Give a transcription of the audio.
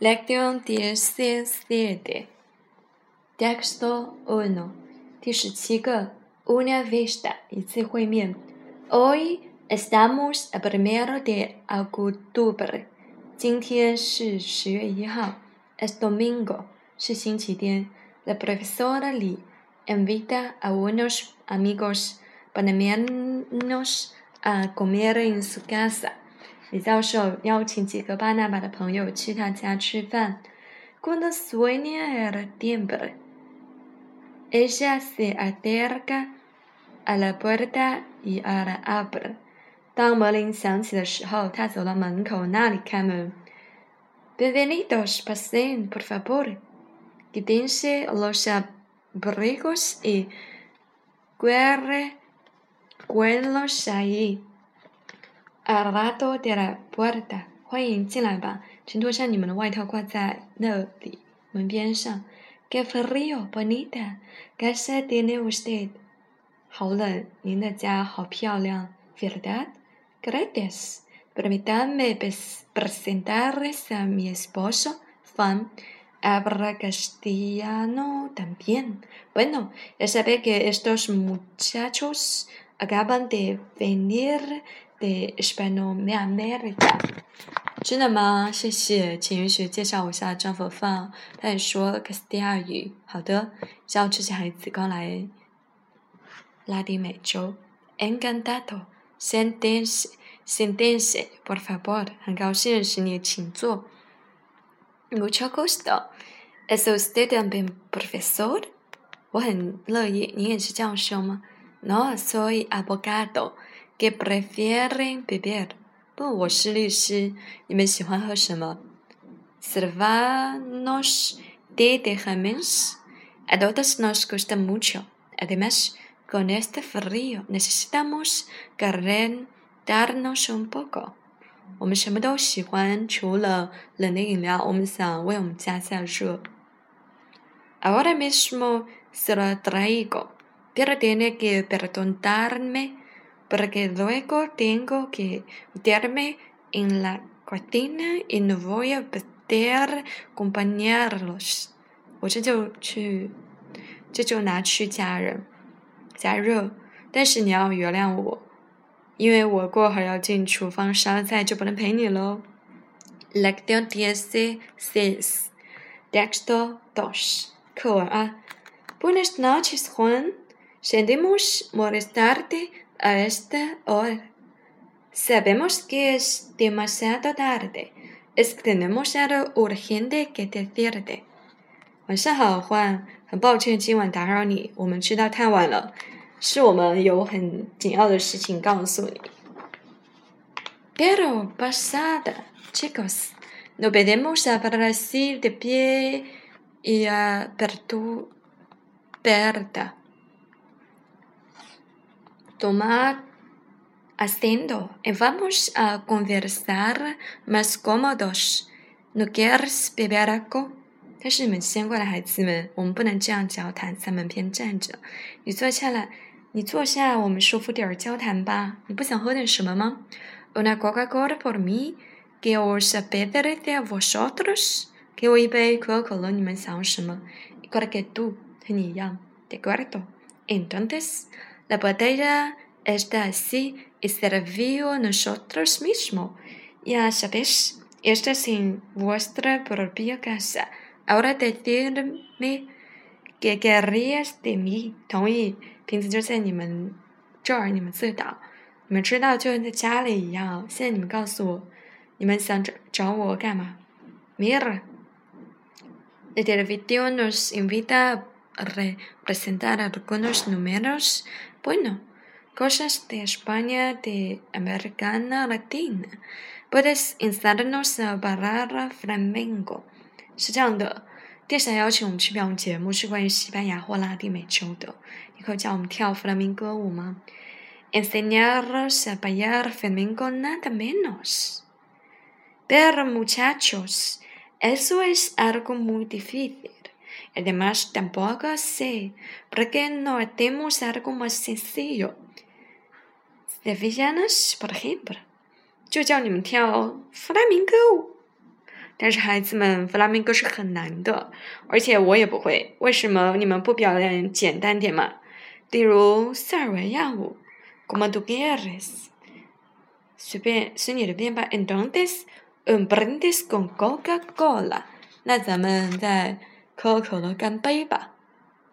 Lección diecisiete. Texto uno. 第十七个 Una vista 一次会面 Hoy estamos a primero de octubre. 今天是十月一号 Es domingo 是星期天 La profesora Li invita a unos amigos panameños a comer en su casa. 李教授邀请几个巴拿马的朋友去他家吃饭。Cuando suena el timbre, ella se acerca a la puerta y la abre。当门铃响起的时候，他走到门口那里开门。Bienvenidos, pasen por favor. Quítense los abrigos y cuélguenlos ahí. Al lado de la puerta，欢迎进来吧，请脱下你们的外套挂在那里门边上。Qué frío, bonita. Casa tiene usted。好冷，您的家好漂亮，¿verdad? Gracias. Permítame presentarles a mi esposo, Juan. Habla castellano también. Bueno, ya sabe que estos muchachos acaban de venir de Hispanoamérica。真的吗？谢谢，请允许介绍我下张佛放。他也说卡斯蒂亚语。好的，叫这些孩子刚来拉丁美洲。Encantado. Siéntense, siéntense, por favor。很高兴认识你，请坐。Mucho gusto. ¿Es usted también profesor？我很乐意。你也是教授吗？No, soy abogado. que prefieren beber. Servanos de Tejames. A todos nos gusta mucho. Además, con este frío necesitamos calentarnos un poco. 我们什么都喜欢，除了冷的饮料，我们想为我们加下热。Ahora mismo se lo traigo, pero tiene que perdonarme porque luego tengo que meterme en la cocina y no voy a poder acompañarlos。我这就去，这就拿去加热，加热。但是你要原谅我，因为我过会儿要进厨房烧菜，就不能陪你喽。Lección dieciséis, texto dos，课文二。Buenas noches, Juan. Sentimos molestarte a esta hora. Sabemos que es demasiado tarde. Es que tenemos algo urgente que decirte. 晚上好，欢，很抱歉今晚打扰你，我们知道太晚了，是我们有很紧要的事情告诉你。Pero pasada, chicos, no podemos hablar así de pie y aperta. Tomad asiento y vamos a conversar más cómodos. ¿No quieres beber algo? 但是你们先过来，孩子们，我们不能这样交谈，在门边站着。你坐下来，你坐下，我们舒服点儿交谈吧。你不想喝点什么吗？Una Coca-Cola por mí, que os apetece a vosotros？给我一杯可口可乐，你们想要什么？Igual que tú，和你一样。De acuerdo. Entonces. La botella está así y servió nosotros mismos. Ya sabéis, esta es en vuestra propia casa. Ahora decidme qué querrías de mí. 同意，瓶子就在你们这儿，你们自导。你们知道，就跟在家里一样。现在你们告诉我，你们想找找我干嘛？Mira, la televisión nos invita a representar algunos números bueno, cosas de España, de América Latina. Puedes instarnos a bailar flamenco. 是这样的，店长邀请我们去表演节目，是关于西班牙或拉丁美洲的。你可以教我们跳弗拉明戈舞吗？Enseñaros a bailar flamenco nada menos. Pero muchachos, eso es algo muy difícil. Además, tampoco sé por qué no hacemos algo más sencillo. Sevillanas, por ejemplo. 就叫你们跳 flamenco 但是孩子们，弗拉明戈是很难的，而且我也不会。为什么你们不表演简单点嘛？例如塞尔维亚舞，como tú quieres，随便随你的便吧。Entonces，un brindis con Coca-Cola，那咱们再可口可乐干杯吧。